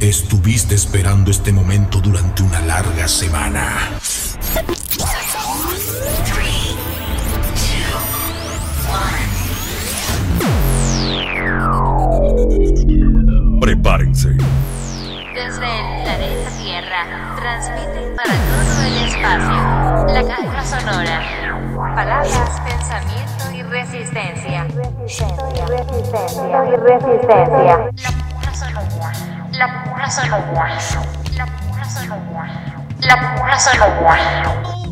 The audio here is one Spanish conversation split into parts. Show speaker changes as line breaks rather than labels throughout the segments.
Estuviste esperando este momento durante una larga semana. Prepárense.
Desde el planeta Tierra, transmite para todo el espacio la caja sonora. Palabras, pensamiento y resistencia. Resistencia, resistencia y resistencia. La pura sonora. La pura sonora. La pura sonora.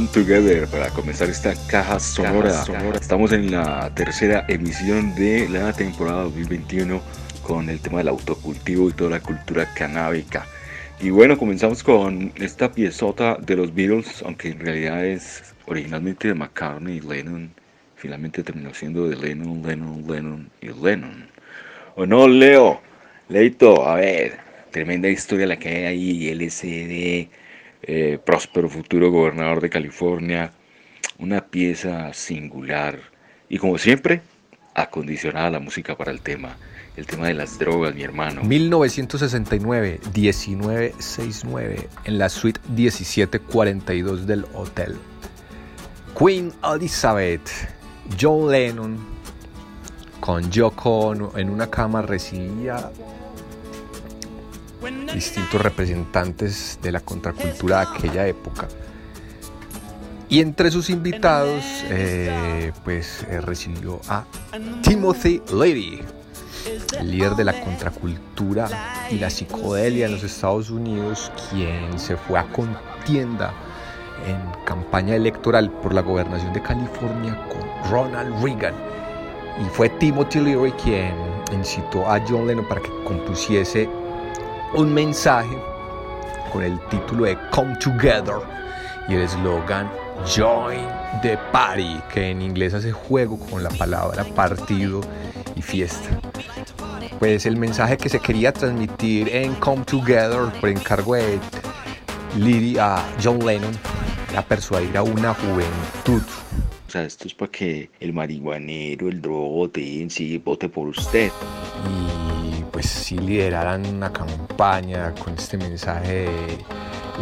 Come Together para comenzar esta caja sonora. Estamos en la tercera emisión de la temporada 2021 con el tema del autocultivo y toda la cultura canábica. Y bueno, comenzamos con esta piezota de los Beatles, aunque en realidad es originalmente de McCartney y Lennon. Finalmente terminó siendo de Lennon, Lennon, Lennon y Lennon. ¿O no, Leo? Leito, a ver, tremenda historia la que hay ahí, LSD eh, próspero futuro gobernador de California, una pieza singular y como siempre, acondicionada la música para el tema, el tema de las drogas, mi hermano.
1969, 1969, en la suite 1742 del hotel. Queen Elizabeth, John Lennon con Yoko en una cama recibía distintos representantes de la contracultura de aquella época. Y entre sus invitados, eh, pues eh, recibió a Timothy Leary, líder de la contracultura y la psicodelia en los Estados Unidos, quien se fue a contienda en campaña electoral por la gobernación de California con Ronald Reagan. Y fue Timothy Leary quien incitó a John Lennon para que compusiese un mensaje con el título de Come Together y el eslogan Join the Party, que en inglés hace juego con la palabra partido y fiesta. Pues el mensaje que se quería transmitir en Come Together por encargo de Lily a John Lennon era persuadir a una juventud.
O sea, esto es para que el marihuanero, el drogote en sí vote por usted.
Y pues sí lideraran una campaña con este mensaje de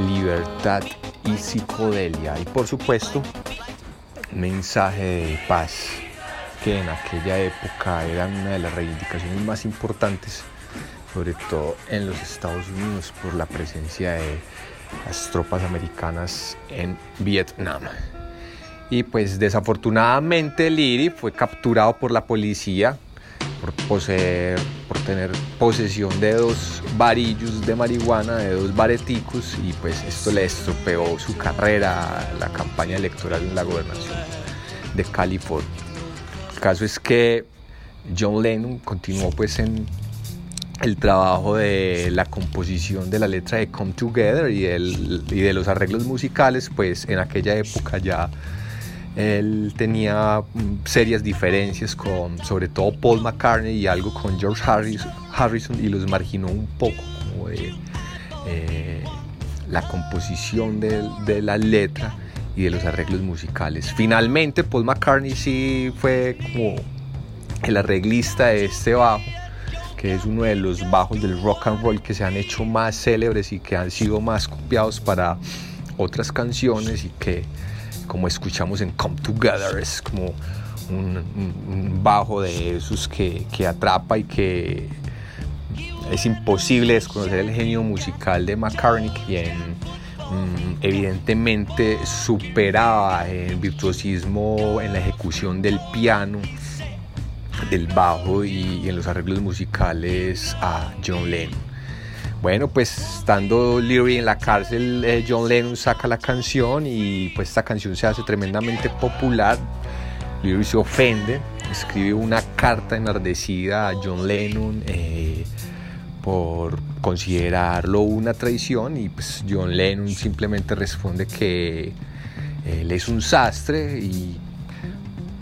libertad y psicodelia. Y por supuesto, mensaje de paz que en aquella época era una de las reivindicaciones más importantes, sobre todo en los Estados Unidos por la presencia de las tropas americanas en Vietnam. Y pues desafortunadamente Liri fue capturado por la policía por poseer, por tener posesión de dos varillos de marihuana, de dos bareticos, y pues esto le estropeó su carrera, la campaña electoral en la gobernación de California. El caso es que John Lennon continuó pues en el trabajo de la composición de la letra de Come Together y, y de los arreglos musicales, pues en aquella época ya él tenía mm, serias diferencias con sobre todo Paul McCartney y algo con George Harrison y los marginó un poco como de eh, la composición de, la letra y de los arreglos musicales. Finalmente Paul McCartney sí fue como el arreglista de este bajo que es uno de los bajos del rock and roll que se han hecho más célebres y que han sido más copiados para otras canciones y que como escuchamos en Come Together, es como un, bajo de esos que, atrapa y que es imposible desconocer el genio musical de McCartney, quien mm, evidentemente superaba el virtuosismo en la ejecución del piano, del bajo y en los arreglos musicales a John Lennon. Bueno, pues estando Leary en la cárcel, eh, John Lennon saca la canción y pues esta canción se hace tremendamente popular. Leary se ofende, escribe una carta enardecida a John Lennon eh, por considerarlo una traición y pues John Lennon simplemente responde que él es un sastre y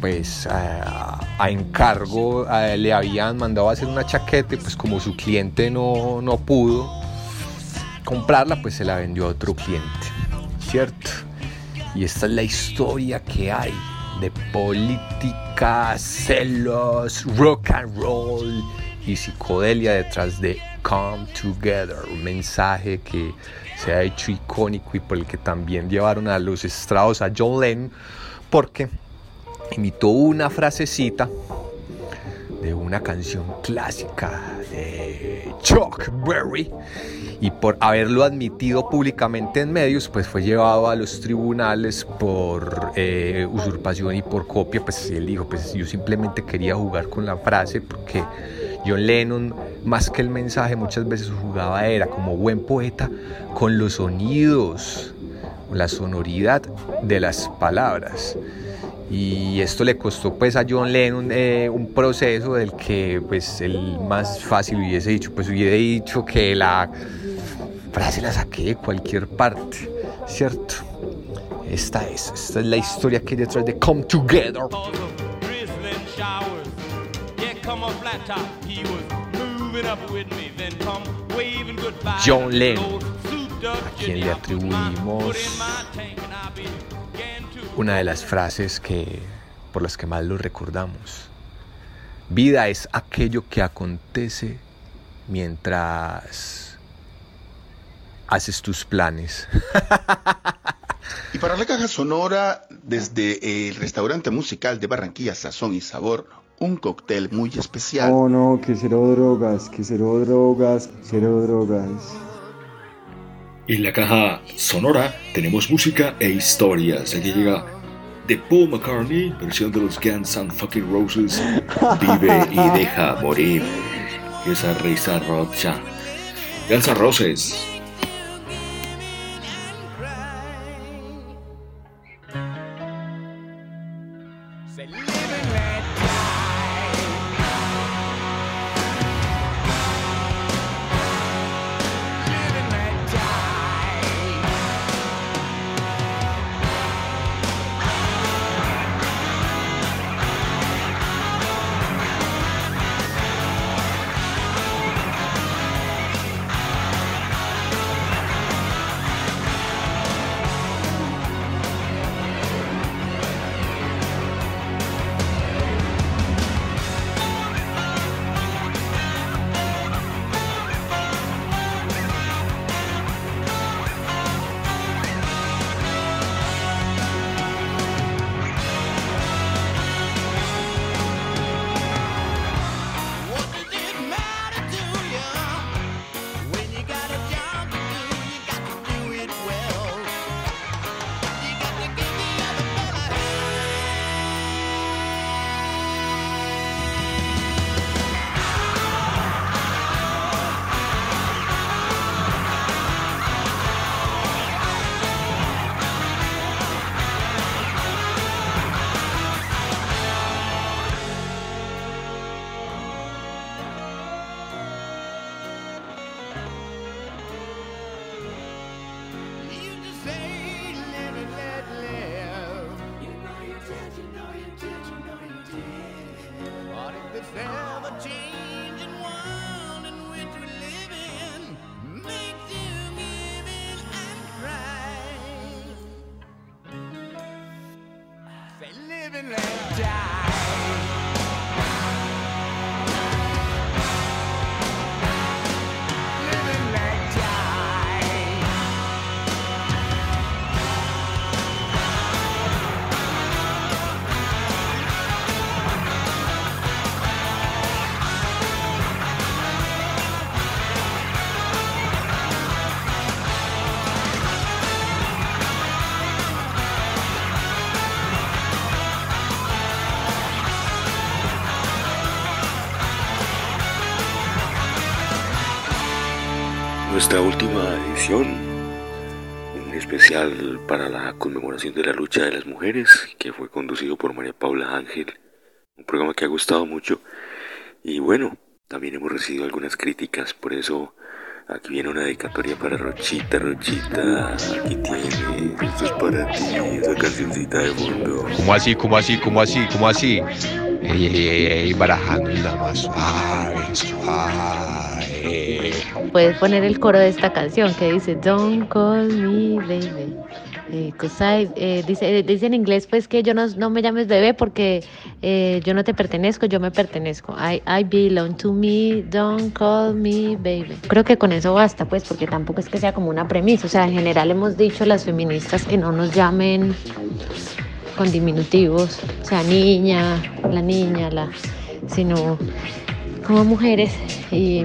pues a, encargo le habían mandado a hacer una chaqueta pues como su cliente no, no pudo comprarla pues se la vendió a otro cliente, ¿cierto? Y esta es la historia que hay de política, celos, rock and roll y psicodelia detrás de Come Together, un mensaje que se ha hecho icónico y por el que también llevaron a los estrados a John Lennon, porque imitó una frasecita de una canción clásica de Chuck Berry y por haberlo admitido públicamente en medios, pues fue llevado a los tribunales por eh, usurpación y por copia. Pues él dijo, pues yo simplemente quería jugar con la frase porque John Lennon, más que el mensaje, muchas veces jugaba era como buen poeta con los sonidos, la sonoridad de las palabras y esto le costó pues a John Lennon eh, un proceso del que pues el más fácil hubiese dicho pues hubiera dicho que la frase la saqué de cualquier parte cierto esta es esta es la historia que hay detrás de Come Together. John Lennon a quien le atribuimos una de las frases que, por las que más lo recordamos. Vida es aquello que acontece mientras haces tus planes.
y para la caja sonora desde el restaurante musical de Barranquilla Sazón y Sabor, un cóctel muy especial.
Oh no, que cero drogas, que cero drogas, cero drogas.
En la caja sonora tenemos música e historias. Aquí llega de Paul McCartney, versión de los Guns N' Fucking Roses, Vive y deja morir. Esa risa rocha. Guns N' Roses. Nuestra última edición, un especial para la conmemoración de la lucha de las mujeres, que fue conducido por María Paula Ángel, un programa que ha gustado mucho. Y bueno, también hemos recibido algunas críticas, por eso aquí viene una dedicatoria para Rochita, Rochita, aquí tiene, esto es para ti, esa cancioncita de fondo.
¿Cómo así, cómo así, cómo así, cómo así?
Puedes poner el coro de esta canción que dice Don't call me baby. Eh, eh, dice, dice en inglés pues que yo no, no me llames bebé porque eh, yo no te pertenezco, yo me pertenezco. I, I belong to me, don't call me baby. Creo que con eso basta pues porque tampoco es que sea como una premisa. O sea, en general hemos dicho las feministas que no nos llamen con diminutivos, o sea, niña, la niña, la, sino como mujeres. Y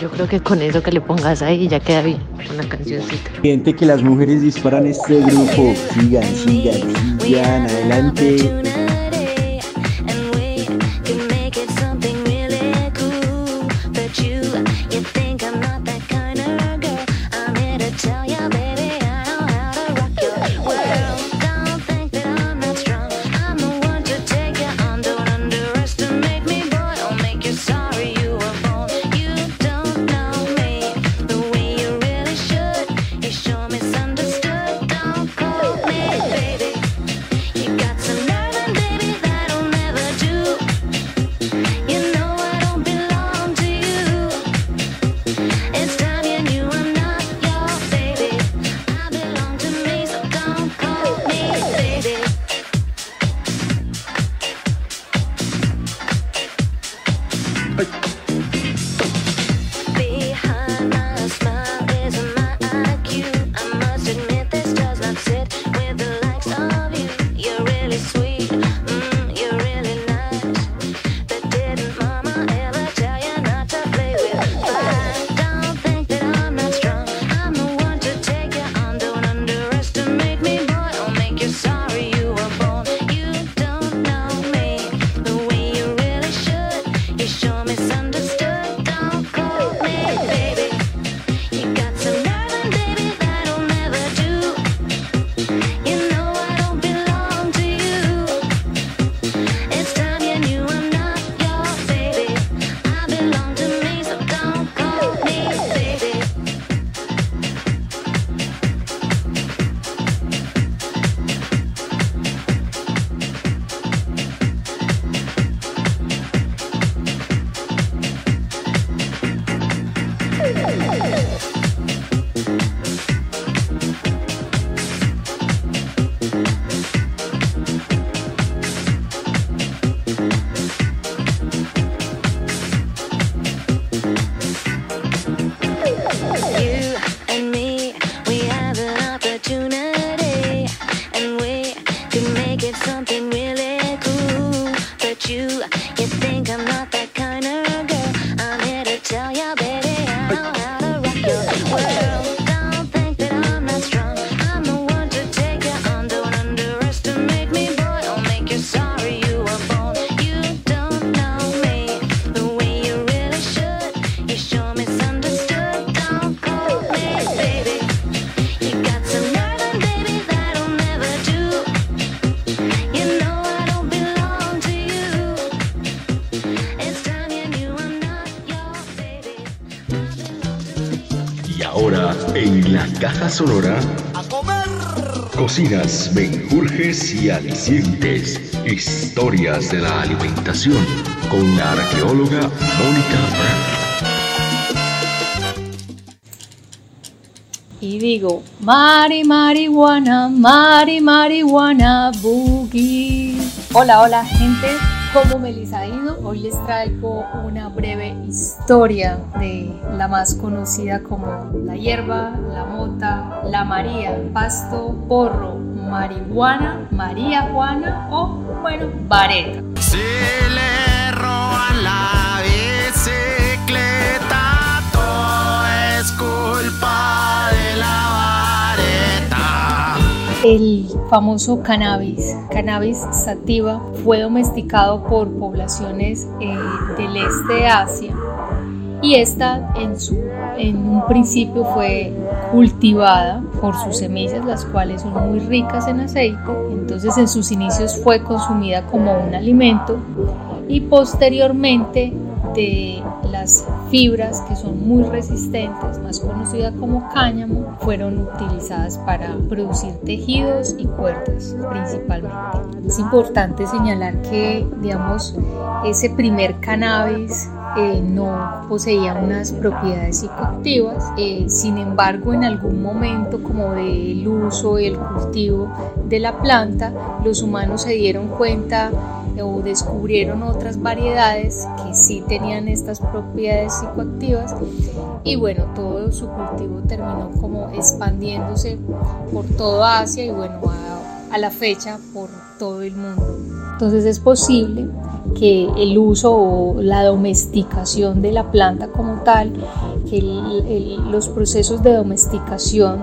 yo creo que con eso que le pongas ahí ya queda bien, una cancioncita.
Gente que las mujeres disparan este grupo. Sigan, sigan, sigan, adelante.
Cocinas, menjurjes y alicientes. Historias de la alimentación con la arqueóloga Mónica.
Y digo, Mari marihuana, Mari marihuana boogie. Hola, hola gente, ¿cómo me les ha ido? Hoy les traigo una breve historia de la más conocida como la hierba, la mota, la María, pasto, porro, marihuana, María Juana o, bueno, vareta.
Si le roban la bicicleta, todo es culpa
El famoso cannabis, cannabis sativa, fue domesticado por poblaciones eh, del este de Asia y esta en, su, en un principio fue cultivada por sus semillas, las cuales son muy ricas en aceite. Entonces en sus inicios fue consumida como un alimento y posteriormente de las fibras que son muy resistentes, más conocidas como cáñamo, fueron utilizadas para producir tejidos y cuerdas principalmente. Es importante señalar que, digamos, ese primer cannabis eh, no poseía unas propiedades psicoactivas, eh, sin embargo en algún momento como del uso y el cultivo de la planta, los humanos se dieron cuenta o descubrieron otras variedades que sí tenían estas propiedades psicoactivas y bueno, todo su cultivo terminó como expandiéndose por toda Asia y bueno, a, a la fecha por todo el mundo. Entonces es posible que el uso o la domesticación de la planta como tal, que el- el- los procesos de domesticación,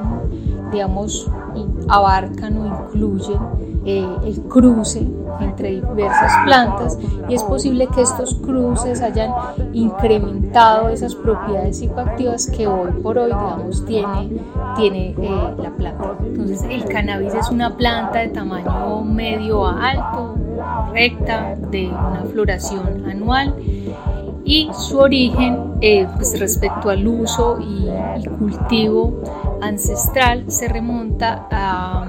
digamos, abarcan o incluyen eh, el cruce entre diversas plantas y es posible que estos cruces hayan incrementado esas propiedades psicoactivas que hoy por hoy, digamos, tiene, tiene eh, la planta. Entonces el cannabis es una planta de tamaño medio a alto, recta, de una floración anual y su origen eh, pues respecto al uso y, y cultivo ancestral se remonta a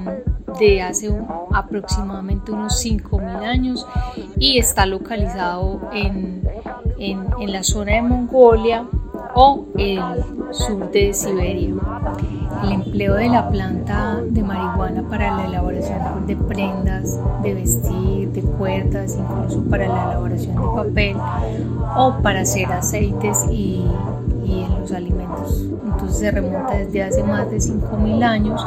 de hace aproximadamente unos 5.000 años y está localizado en, en- en la zona de Mongolia o el sur de Siberia. El empleo de la planta de marihuana para la elaboración de prendas, de vestir, de cuerdas, incluso para la elaboración de papel o para hacer aceites y, y en los alimentos. Entonces se remonta desde hace más de 5.000 años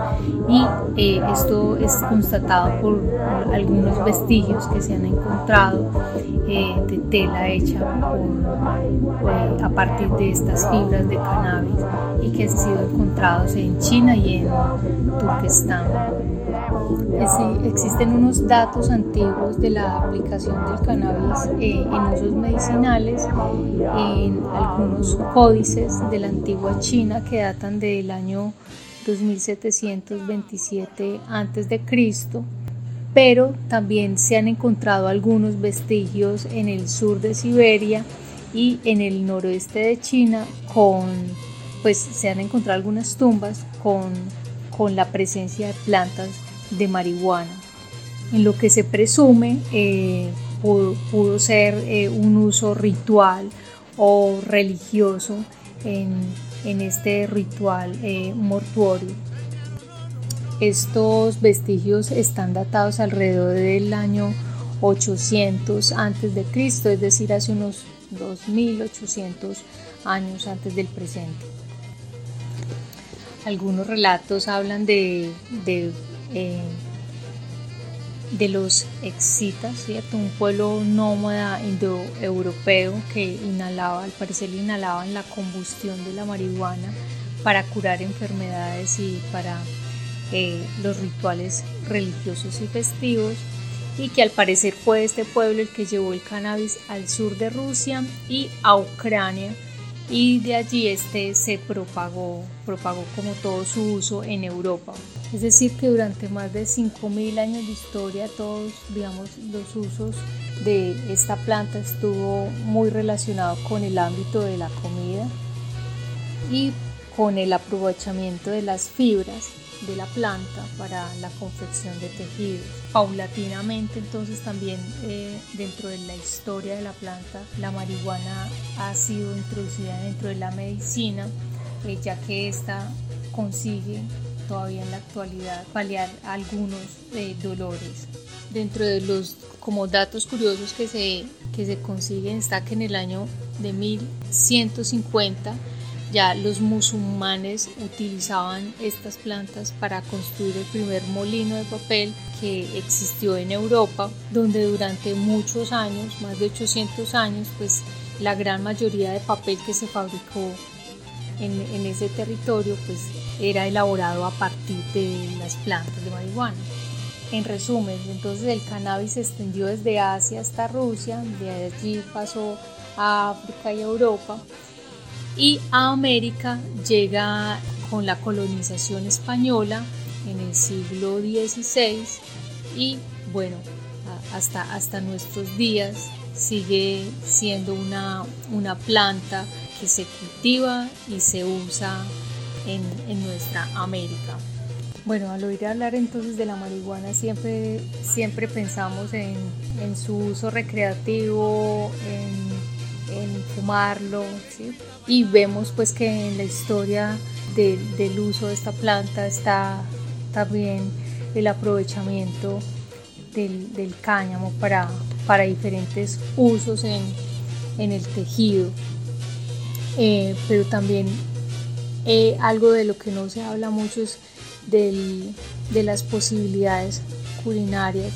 y eh, esto es constatado por algunos vestigios que se han encontrado eh, de tela hecha eh, a partir de estas fibras de cannabis y que han sido encontrados en China y en Turquestán. Eh, existen unos datos antiguos de la aplicación del cannabis eh, en usos medicinales en algunos códices de la antigua China que datan del año 2727 a.C., pero también se han encontrado algunos vestigios en el sur de Siberia y en el noroeste de China con, pues se han encontrado algunas tumbas con, con la presencia de plantas de marihuana. En lo que se presume eh, pudo, ser eh, un uso ritual o religioso en, en este ritual eh, mortuorio. Estos vestigios están datados alrededor del año 800 antes de Cristo, es decir, hace unos 2800 años antes del presente. Algunos relatos hablan de, eh, de los excitas, ¿cierto? un pueblo nómada indoeuropeo que inhalaba, al parecer inhalaban la combustión de la marihuana para curar enfermedades y para eh, los rituales religiosos y festivos y que al parecer fue este pueblo el que llevó el cannabis al sur de Rusia y a Ucrania y de allí este se propagó, propagó como todo su uso en Europa. Es decir, que durante más de 5.000 años de historia todos, digamos, los usos de esta planta estuvo muy relacionado con el ámbito de la comida y con el aprovechamiento de las fibras de la planta para la confección de tejidos. Paulatinamente entonces también eh, dentro de la historia de la planta la marihuana ha sido introducida dentro de la medicina eh, ya que esta consigue todavía en la actualidad paliar algunos eh, dolores. Dentro de los como datos curiosos que se, que se consiguen está que en el año de 1150 ya los musulmanes utilizaban estas plantas para construir el primer molino de papel que existió en Europa, donde durante muchos años, más de 800 años, pues la gran mayoría de papel que se fabricó en, en ese territorio pues era elaborado a partir de las plantas de marihuana. En resumen, entonces el cannabis se extendió desde Asia hasta Rusia, de allí pasó a África y a Europa y a América llega con la colonización española en el siglo XVI y bueno, hasta, hasta nuestros días sigue siendo una, una planta que se cultiva y se usa en, en nuestra América. Bueno, al oír hablar entonces de la marihuana siempre, siempre pensamos en, en su uso recreativo, en, en fumarlo, ¿sí? y vemos pues que en la historia de- del uso de esta planta está también el aprovechamiento del, del cáñamo para, para diferentes usos en, en el tejido. Eh, pero también eh, algo de lo que no se habla mucho es de las posibilidades culinarias.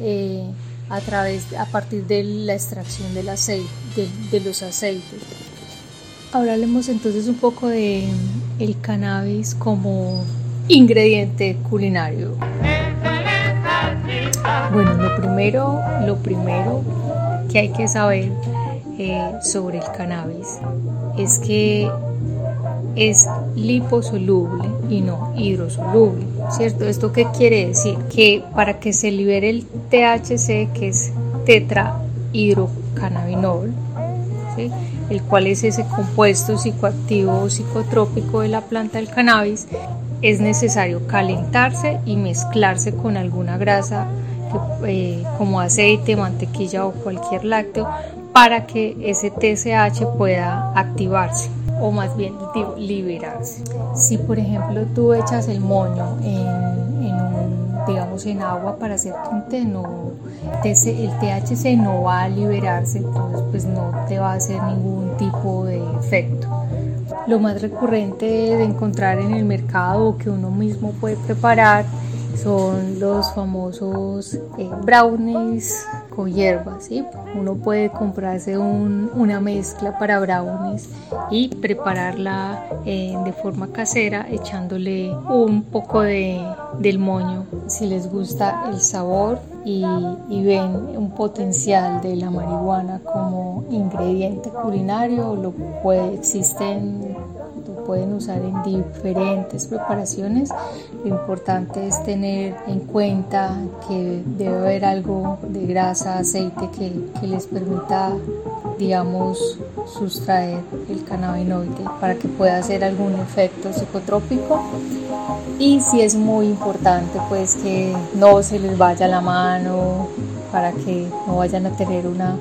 Eh, a través, a partir de la extracción del aceite, de, de los aceites. Ahora hablemos entonces un poco de el cannabis como ingrediente culinario. Bueno, lo primero, lo primero que hay que saber eh, sobre el cannabis es que es liposoluble y no hidrosoluble, ¿cierto? ¿Esto qué quiere decir? Que para que se libere el THC, que es tetrahidrocannabinol, el cual es ese compuesto psicoactivo o psicotrópico de la planta del cannabis, es necesario calentarse y mezclarse con alguna grasa eh, como aceite, mantequilla o cualquier lácteo para que ese TSH pueda activarse o más bien liberarse. Si por ejemplo tú echas el moño en, en un, digamos en agua para hacer un té, no, el THC no va a liberarse, entonces pues no te va a hacer ningún tipo de efecto. Lo más recurrente de encontrar en el mercado o que uno mismo puede preparar son los famosos eh, brownies con hierbas. ¿sí? Uno puede comprarse un- una mezcla para brownies y prepararla eh, de forma casera echándole un poco de, del moño si les gusta el sabor y, y ven un potencial de la marihuana como ingrediente culinario. Lo puede, existen pueden usar en diferentes preparaciones. Lo importante es tener en cuenta que debe haber algo de grasa, aceite que, que les permita, digamos, sustraer el cannabinoide para que pueda hacer algún efecto psicotrópico. Y si es muy importante, pues que no se les vaya la mano para que no vayan a tener una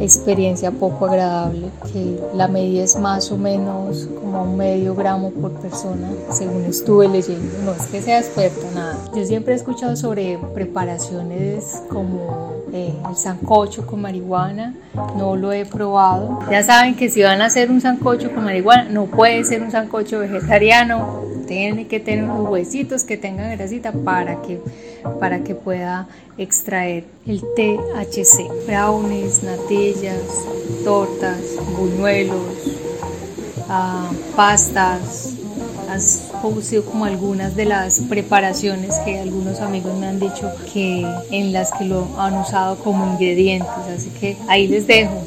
experiencia poco agradable, que la medida es más o menos como medio gramo por persona, según estuve leyendo. No es que sea experta, nada. Yo siempre he escuchado sobre preparaciones como eh, el sancocho con marihuana, no lo he probado. Ya saben que si van a hacer un sancocho con marihuana, no puede ser un sancocho vegetariano, tiene que tener unos huesitos que tengan grasita para que, para que pueda extraer el THC. Brownies, natillas, tortas, buñuelos, ah, pastas, has sido como algunas de las preparaciones que algunos amigos me han dicho que en las que lo han usado como ingredientes, así que ahí les dejo.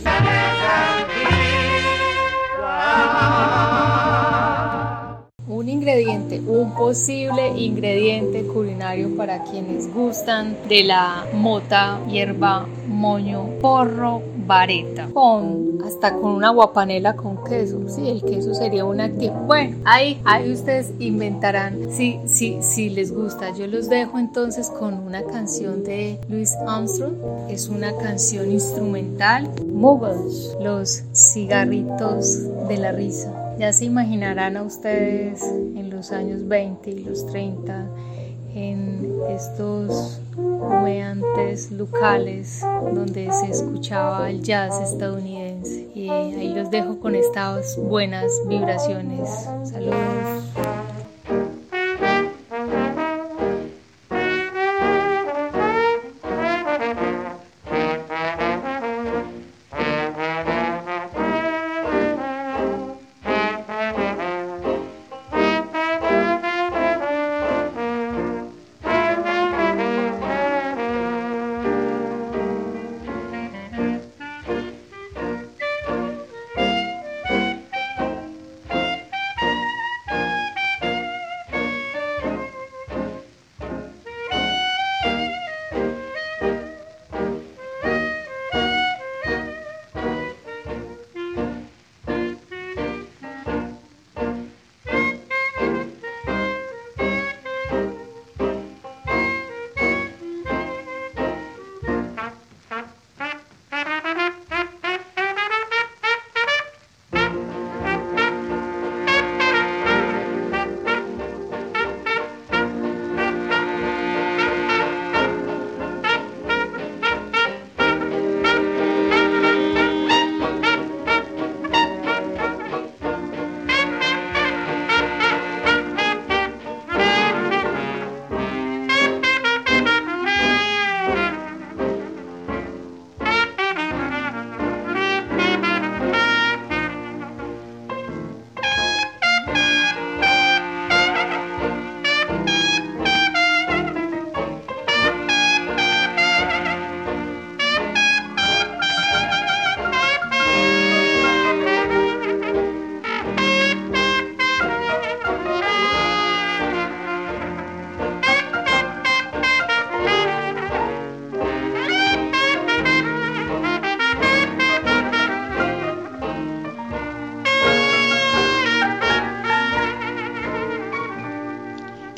Ingrediente, un posible ingrediente culinario para quienes gustan de la mota, hierba, moño, porro, vareta con hasta con una guapanela con queso. Sí, el queso sería un activo. Bueno, ahí, ahí ustedes inventarán si, si, si les gusta. Yo los dejo entonces con una canción de Louis Armstrong. Es una canción instrumental. Muggles, los cigarritos de la risa. Ya se imaginarán a ustedes en los años 20 y los 30 en estos humeantes locales donde se escuchaba el jazz estadounidense. Y ahí los dejo con estas buenas vibraciones. Saludos.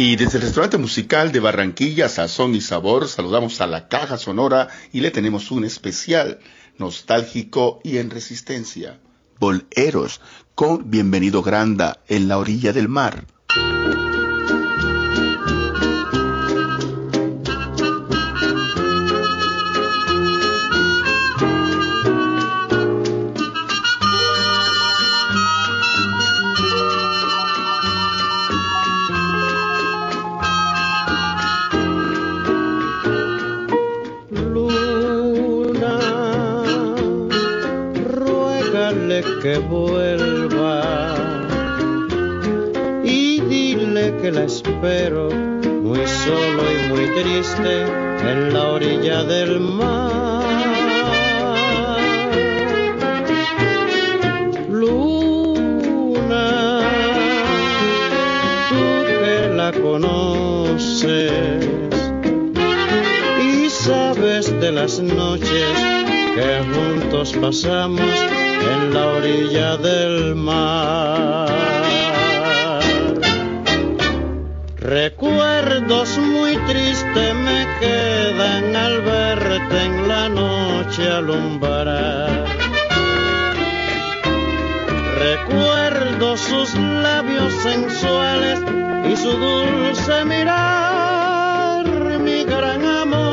Y desde el restaurante musical de Barranquilla, Sazón y Sabor, saludamos a la Caja Sonora y le tenemos un especial nostálgico y en resistencia. Boleros con Bienvenido Granda en la orilla del mar.
Que vuelva y dile que la espero muy solo y muy triste en la orilla del mar. Luna, tú que la conoces y sabes de las noches que juntos pasamos en la orilla del mar. Recuerdos muy tristes me quedan al verte en la noche alumbrar. Recuerdo sus labios sensuales y su dulce mirar, mi gran amor.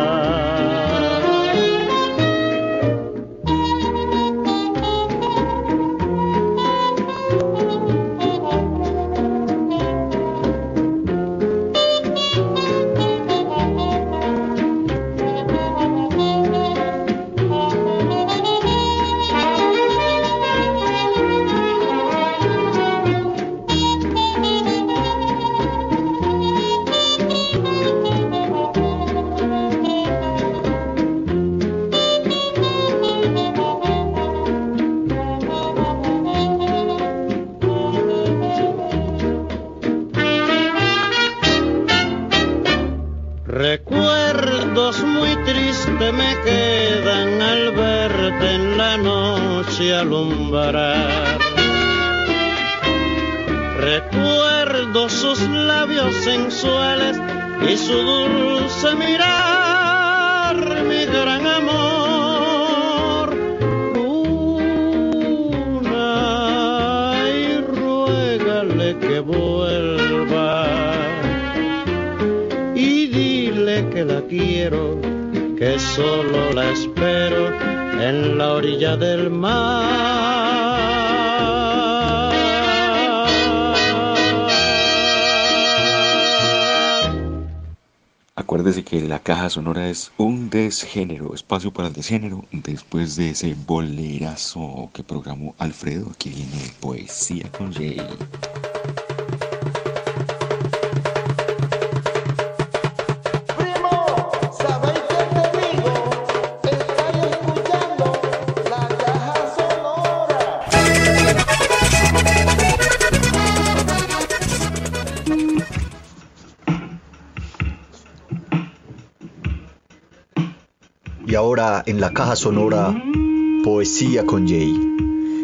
Su dulce mirar, mi gran amor. Una y ruégale que vuelva y dile que la quiero, que solo la espero en la orilla del mar.
Acuérdese que la caja sonora es un desgénero, espacio para el desgénero. Después de ese bolerazo que programó Alfredo, aquí viene Poesía con Jay.
En la caja sonora, Poesía con Jay.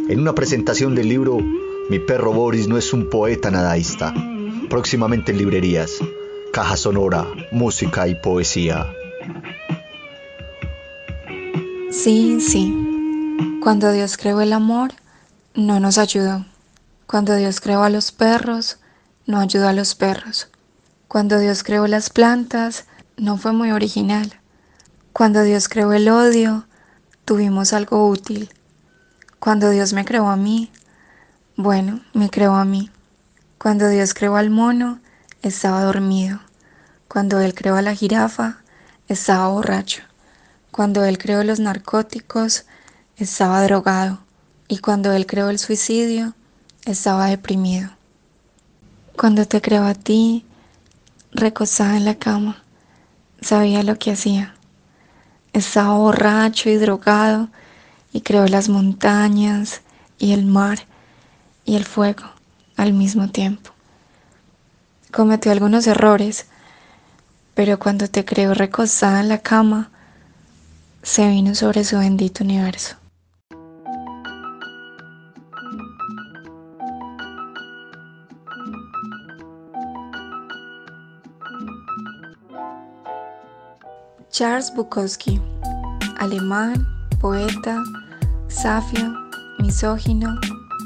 En una presentación del libro Mi perro Boris no es un poeta nadaísta. Próximamente en librerías. Caja sonora, música y poesía.
Sí, sí. Cuando Dios creó el amor, no nos ayudó. Cuando Dios creó a los perros, no ayudó a los perros. Cuando Dios creó las plantas, no fue muy original. Cuando Dios creó el odio, tuvimos algo útil. Cuando Dios me creó a mí, bueno, me creó a mí. Cuando Dios creó al mono, estaba dormido. Cuando Él creó a la jirafa, estaba borracho. Cuando Él creó los narcóticos, estaba drogado. Y cuando Él creó el suicidio, estaba deprimido. Cuando te creó a ti, recostada en la cama, sabía lo que hacía. Estaba borracho y drogado y creó las montañas y el mar y el fuego al mismo tiempo. Cometió algunos errores, pero cuando te creó recostada en la cama, se vino sobre su bendito universo. Charles Bukowski, alemán, poeta, safio, misógino,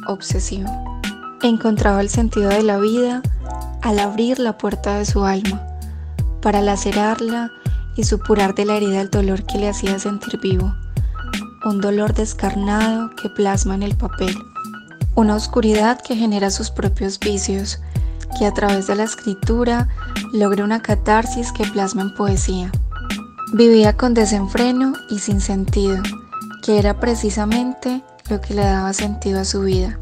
obsesivo. Encontraba el sentido de la vida al abrir la puerta de su alma, para lacerarla y supurar de la herida el dolor que le hacía sentir vivo, un dolor descarnado que plasma en el papel, una oscuridad que genera sus propios vicios, que a través de la escritura logra una catarsis que plasma en poesía. Vivía con desenfreno y sin sentido, que era precisamente lo que le daba sentido a su vida,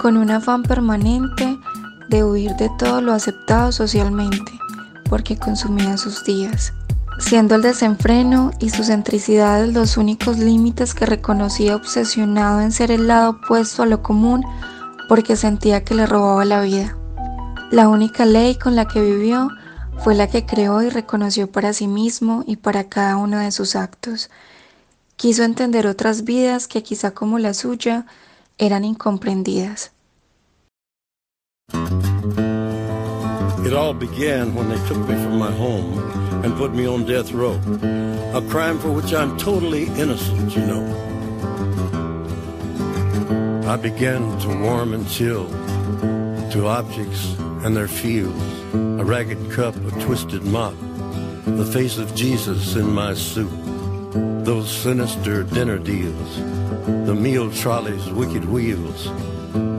con un afán permanente de huir de todo lo aceptado socialmente, porque consumía sus días, siendo el desenfreno y su centricidad los únicos límites que reconocía obsesionado en ser el lado opuesto a lo común, porque sentía que le robaba la vida. La única ley con la que vivió fue la que creó y reconoció para sí mismo y para cada uno de sus actos. Quiso entender otras vidas que quizá como la suya eran incomprendidas.
It all began when they took me from my home and put me on death row. A crime for which I'm totally innocent, you know. I began to warm and chill to objects and their fields, A ragged cup, a twisted mop, the face of Jesus in my soup. Those sinister dinner deals, the meal trolley's wicked wheels.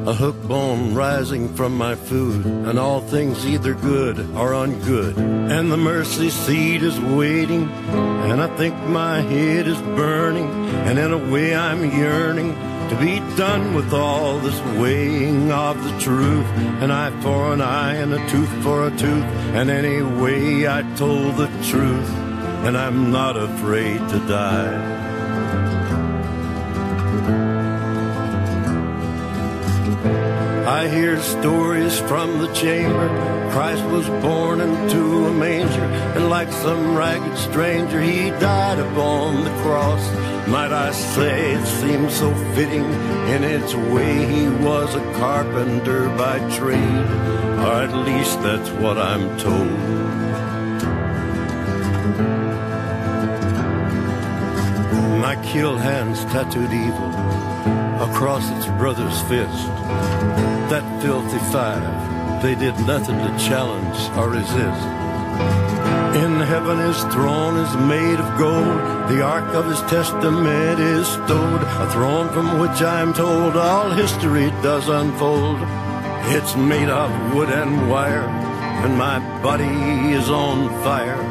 A hook bone rising from my food, and all things either good or ungood. And the mercy seat is waiting, and I think my head is burning, and in a way I'm yearning to be done with all this weighing of the truth. An eye for an eye, and a tooth for a tooth, and anyway I told the truth, and I'm not afraid to die. Hear stories from the chamber. Christ was born into a manger, and like some ragged stranger, he died upon the cross. Might I say it seems so fitting in its way he was a carpenter by trade, or at least that's what I'm told. My kill hands tattooed evil across its brother's fist. That filthy five, they did nothing to challenge or resist. In heaven his throne is made of gold, the ark of his testament is stowed, a throne from which I'm told all history does unfold. It's made of wood and wire, and my body is on fire.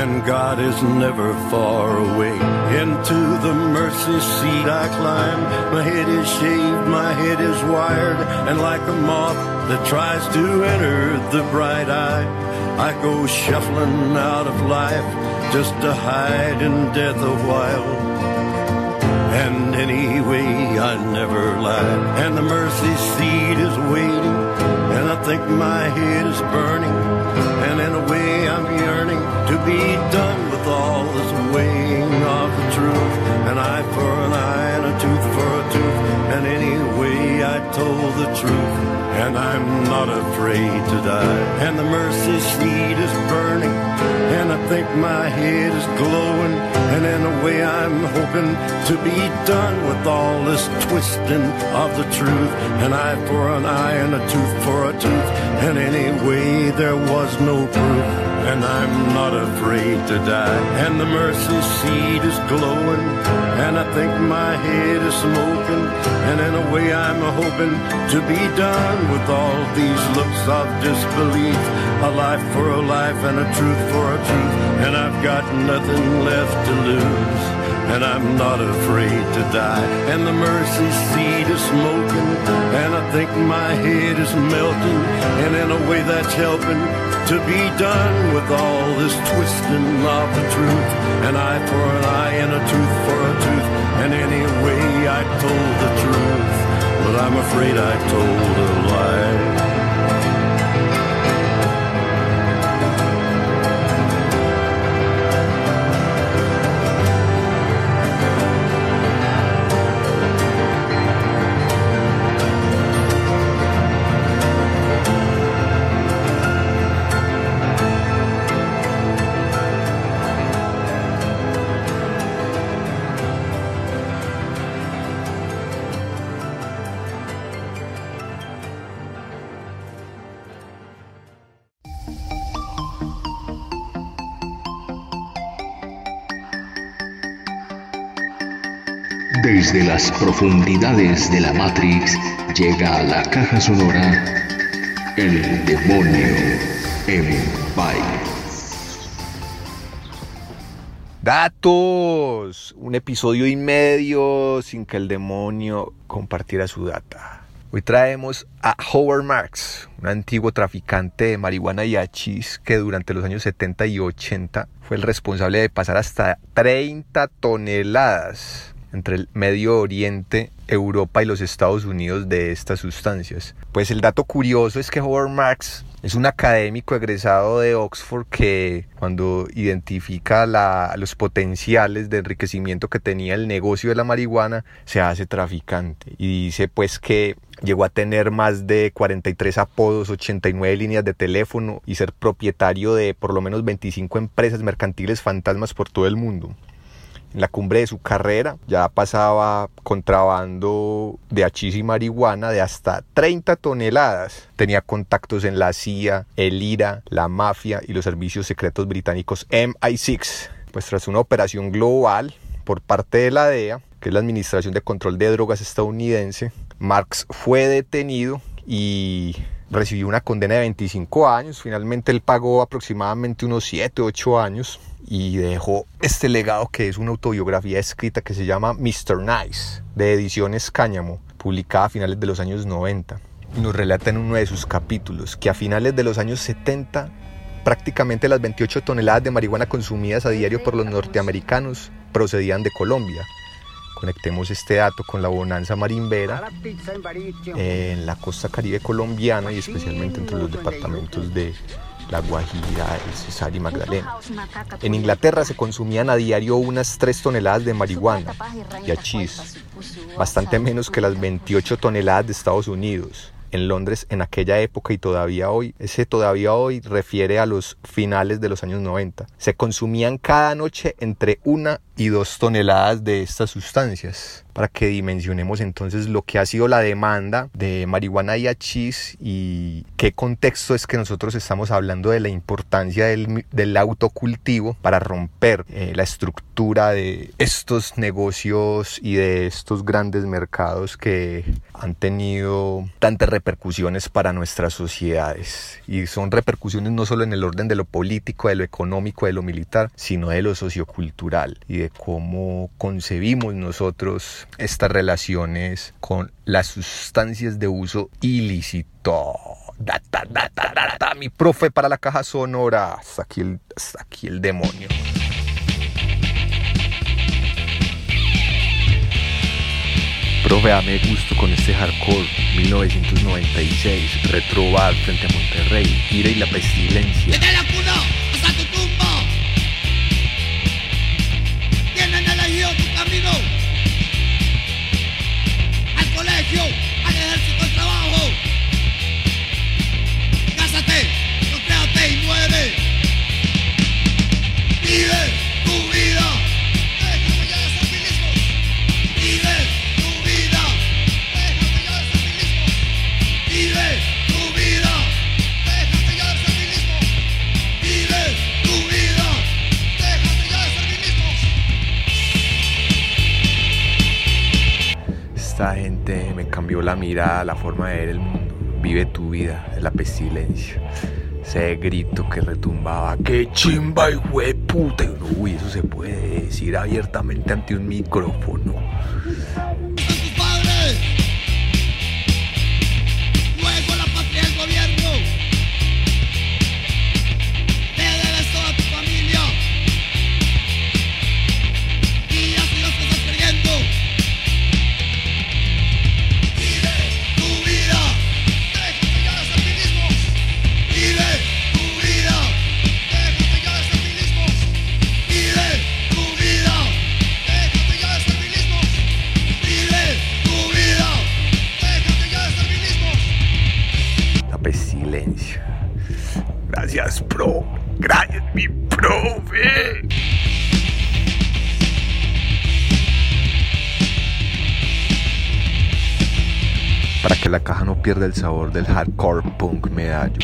And God is never far away. Into the mercy seat I climb. My head is shaved, my head is wired, and like a moth that tries to enter the bright eye, I go shuffling out of life just to hide in death a while. And anyway, I never lied. And the mercy seat is waiting, and I think my head is burning. Be done with all this weighing of the truth. An eye for an eye and a tooth for a tooth. And anyway, I told the truth, and I'm not afraid to die. And the mercy seat is burning, and I think my head is glowing. And in a way, I'm hoping to be done with all this twisting of the truth. An eye for an eye and a tooth for a tooth. And anyway, there was no proof. And I'm not afraid to die. And the mercy seat is glowing. And I think my head is smoking. And in a way, I'm hoping to be done with all these looks of disbelief. A life for a life and a truth for a truth. And I've got nothing left to lose. And I'm not afraid to die. And the mercy seat is smoking. And I think my head is melting. And in a way, that's helping to be done with all this twisting of the truth. An eye for an eye and a tooth for a tooth. And anyway, I told the truth, but I'm afraid I told a lie.
Desde las profundidades de la Matrix llega a la caja sonora El demonio Empire.
Datos. Un episodio y medio sin que el demonio compartiera su data. Hoy traemos a Howard Marks, un antiguo traficante de marihuana y hachís que durante los años 70 y 80 fue el responsable de pasar hasta 30 toneladas entre el Medio Oriente, Europa y los Estados Unidos de estas sustancias. Pues el dato curioso es que Howard Marks es un académico egresado de Oxford que cuando identifica los potenciales de enriquecimiento que tenía el negocio de la marihuana se hace traficante y dice pues que llegó a tener más de 43 apodos, 89 líneas de teléfono y ser propietario de por lo menos 25 empresas mercantiles fantasmas por todo el mundo. En la cumbre de su carrera ya pasaba contrabando de hachís y marihuana de hasta 30 toneladas. Tenía contactos en la CIA, el IRA, la mafia y los servicios secretos británicos MI6. Pues tras una operación global por parte de la DEA, que es la Administración de Control de Drogas estadounidense, Marx fue detenido y recibió una condena de 25 años. Finalmente él pagó aproximadamente unos 7, 8 años y dejó este legado que es una autobiografía escrita que se llama Mr. Nice, de Ediciones Cáñamo, publicada a finales de los años 90. Y nos relata en uno de sus capítulos que a finales de los años 70 prácticamente las 28 toneladas de marihuana consumidas a diario por los norteamericanos procedían de Colombia Conectemos este dato con la bonanza marimbera en la costa caribe colombiana y especialmente entre los departamentos de La Guajira, El Cesar y Magdalena. En Inglaterra se consumían a diario unas 3 toneladas de marihuana y hachís, bastante menos que las 28 toneladas de Estados Unidos. En Londres en aquella época y todavía hoy, ese todavía hoy refiere a los finales de los años 90. Se consumían cada noche entre una y dos toneladas de estas sustancias para que dimensionemos entonces lo que ha sido la demanda de marihuana y hachís y qué contexto es que nosotros estamos hablando de la importancia del, del autocultivo para romper eh, la estructura de estos negocios y de estos grandes mercados que han tenido tantas repercusiones para nuestras sociedades. Y son repercusiones no solo en el orden de lo político, de lo económico, de lo militar, sino de lo sociocultural y de cómo concebimos nosotros estas relaciones con las sustancias de uso ilícito. Da, da, da, da, da, da, mi profe para la caja sonora. Hasta aquí el, hasta aquí el demonio. Profe, dame gusto con este hardcore 1996, retrobar frente a Monterrey, ira y la pestilencia. Mirada, la forma de ver el mundo. Vive tu vida, es la pestilencia. Ese grito que retumbaba, ¡qué chimba y puta! Uy, eso se puede decir abiertamente ante un micrófono. Pierda el sabor del hardcore punk medallo.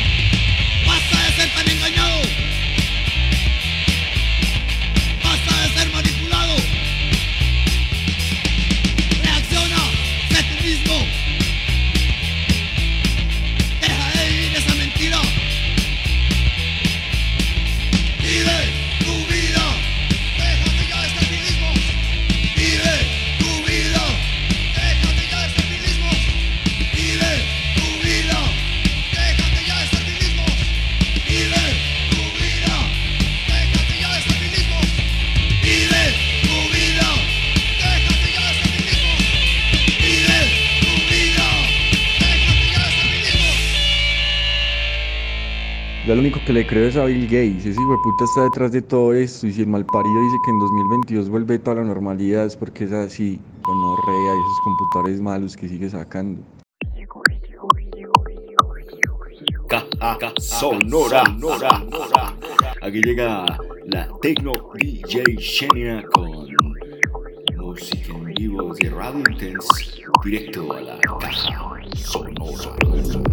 Que le creo es a Bill Gates. Ese hijo de puta está detrás de todo esto. Y si el malparido dice que en 2022 vuelve toda la normalidad, es porque es así. Gonorrea y esos computadores malos que sigue sacando.
Caja sonora. Aquí llega la Tecno DJ Xenia con música en vivo de Radio Intense directo a la caja sonora.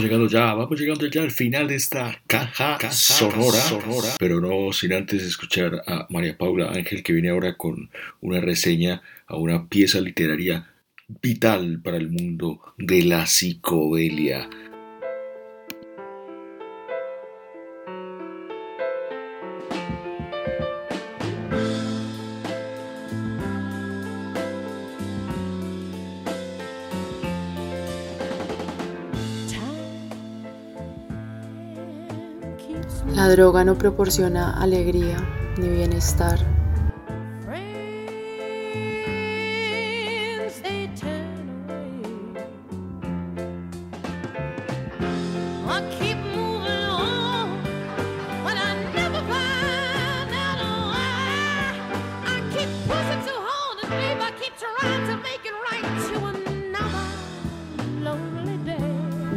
Vamos llegando ya, vamos llegando ya al final de esta caja, sonora, pero no sin antes escuchar a María Paula Ángel que viene ahora con una reseña a una pieza literaria vital para el mundo de la psicodelia.
Droga no proporciona alegría ni bienestar.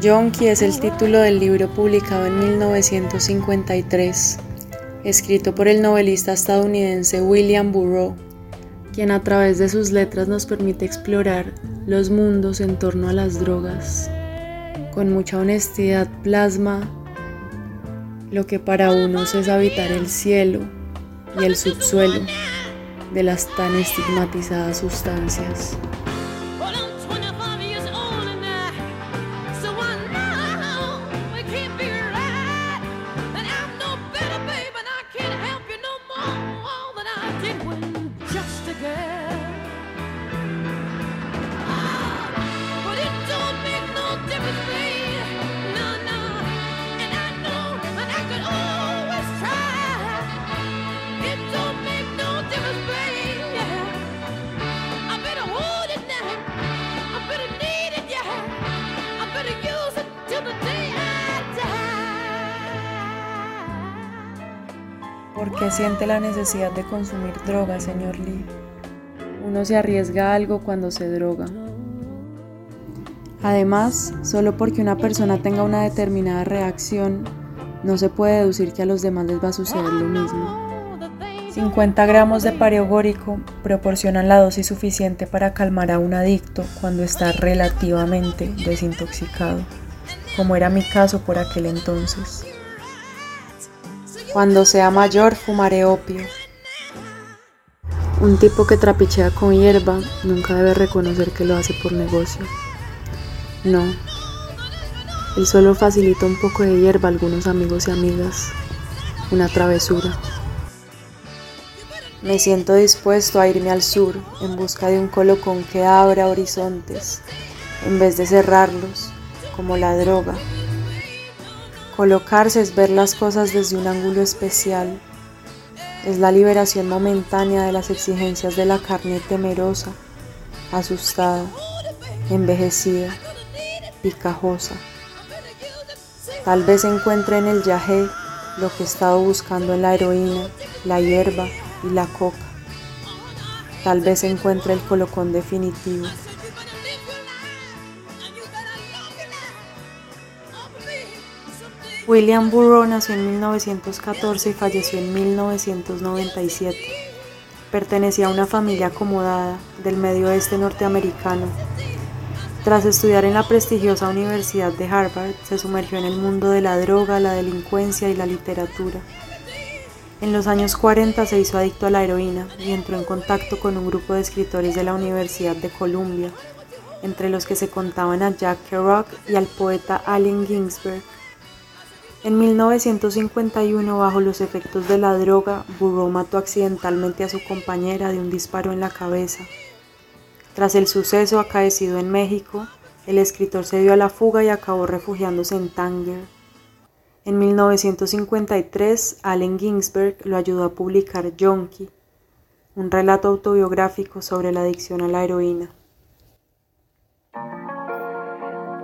Yonki es el título del libro publicado en 1953, escrito por el novelista estadounidense William Burroughs, quien a través de sus letras nos permite explorar los mundos en torno a las drogas. Con mucha honestidad plasma lo que para unos es habitar el cielo y el subsuelo de las tan estigmatizadas sustancias. ¿Por qué siente la necesidad de consumir droga, señor Lee? Uno se arriesga a algo cuando se droga. Además, solo porque una persona tenga una determinada reacción, no se puede deducir que a los demás les va a suceder lo mismo. 50 gramos de pareogórico proporcionan la dosis suficiente para calmar a un adicto cuando está relativamente desintoxicado, como era mi caso por aquel entonces. Cuando sea mayor fumaré opio. Un tipo que trapichea con hierba nunca debe reconocer que lo hace por negocio. No. Él solo facilita un poco de hierba a algunos amigos y amigas. Una travesura. Me siento dispuesto a irme al sur en busca de un colocón que abra horizontes, en vez de cerrarlos, como la droga. Colocarse es ver las cosas desde un ángulo especial. Es la liberación momentánea de las exigencias de la carne temerosa, asustada, envejecida, picajosa. Tal vez encuentre en el yagé lo que he estado buscando en la heroína, la hierba y la coca. Tal vez encuentre el colocón definitivo. William Burroughs nació en 1914 y falleció en 1997. Pertenecía a una familia acomodada del medio oeste norteamericano. Tras estudiar en la prestigiosa Universidad de Harvard, se sumergió en el mundo de la droga, la delincuencia y la literatura. En los años 40 se hizo adicto a la heroína y entró en contacto con un grupo de escritores de la Universidad de Columbia, entre los que se contaban a Jack Kerouac y al poeta Allen Ginsberg. En 1951, bajo los efectos de la droga, Burroughs mató accidentalmente a su compañera de un disparo en la cabeza. Tras el suceso acaecido en México, el escritor se dio a la fuga y acabó refugiándose en Tánger. En 1953, Allen Ginsberg lo ayudó a publicar Yonki, un relato autobiográfico sobre la adicción a la heroína.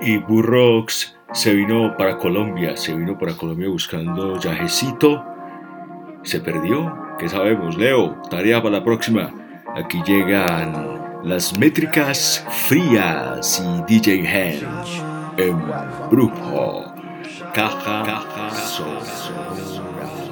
Y Burroughs se vino para Colombia, se vino para Colombia buscando yajecito. Se perdió, ¿qué sabemos? Leo, tarea para la próxima. Aquí llegan las métricas frías y DJ Hench en Brujo. Caja, caja, sonora.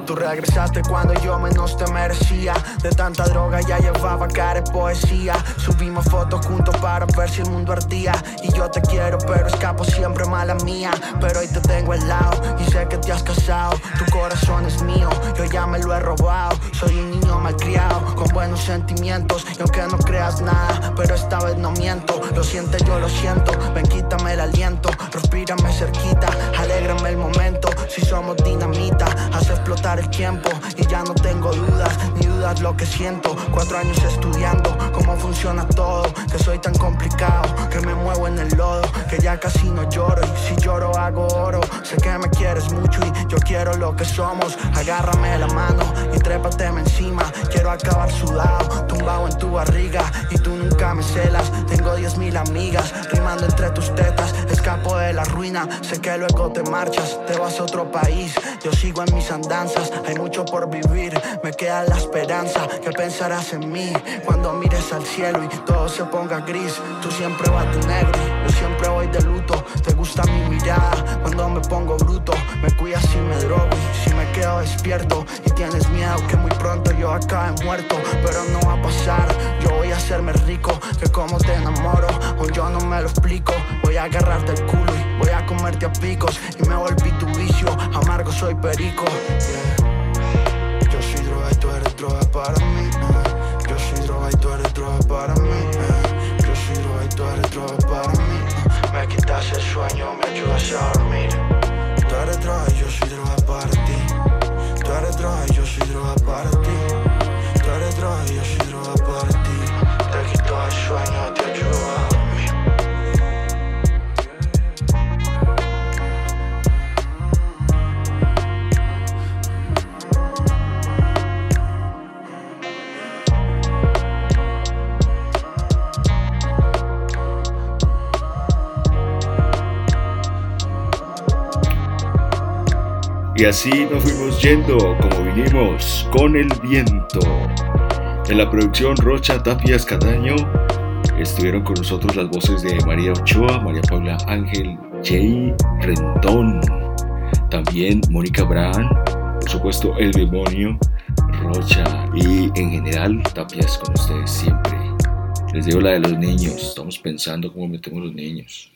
Tú regresaste cuando yo menos te merecía. De tanta droga ya llevaba cara de poesía. Subimos fotos juntos para ver si el mundo ardía. Y yo te quiero, pero escapo siempre mala mía. Pero hoy te tengo al lado y sé que te has casado. Tu corazón es mío, yo ya me lo he robado. Soy un niño malcriado, con buenos sentimientos. Y aunque no creas nada, pero esta vez no miento. Lo siento, yo lo siento. Ven, quítame el aliento, respírame cerquita, alégrame el momento. Si somos dinamita, hace explotar el tiempo. Y ya no tengo dudas, ni dudas lo que siento. Cuatro años estudiando cómo funciona todo. Que soy tan complicado, que me muevo en el lodo. Que ya casi no lloro. Y si lloro, hago oro. Sé que me quieres mucho y yo quiero lo que somos. Agárrame la mano y trépateme encima. Quiero acabar sudado, tumbado en tu barriga. Y tú nunca me celas. Sé que luego te marchas. Te vas a otro país, yo sigo en mis andanzas. Hay mucho por vivir, me queda la esperanza. Que pensarás en mí cuando mires al cielo y todo se ponga gris. Tú siempre vas de negro, yo siempre voy de luto. Te gusta mi mirada cuando me pongo bruto. Me cuidas si me drogo si me quedo despierto. Y tienes miedo que muy pronto yo acabe muerto. Pero no va a pasar, yo voy a hacerme rico. Que como te enamoro, o yo no me lo explico. Voy a agarrarte el culo y voy a comerte a picos. Y me volví tu vicio, amargo soy perico. Yeah. Yo soy droga y tú eres droga para mí. Yo soy droga y tú eres droga para mí. Yo soy droga y tú eres droga para mí. Me quitas el sueño, me ayudas a dormir. Tú eres droga y yo soy droga para ti. Tú eres droga y yo soy droga para ti. Tú eres droga y yo soy
Y así nos fuimos yendo como vinimos, con el viento. En la producción Rocha Tapias Cadaño estuvieron con nosotros las voces de María Ochoa, María Paula Ángel, Jay Rendón, también Mónica Brand, por supuesto El Demonio, Rocha y en general Tapias con ustedes siempre. Les digo la de los niños, estamos pensando cómo metemos los niños.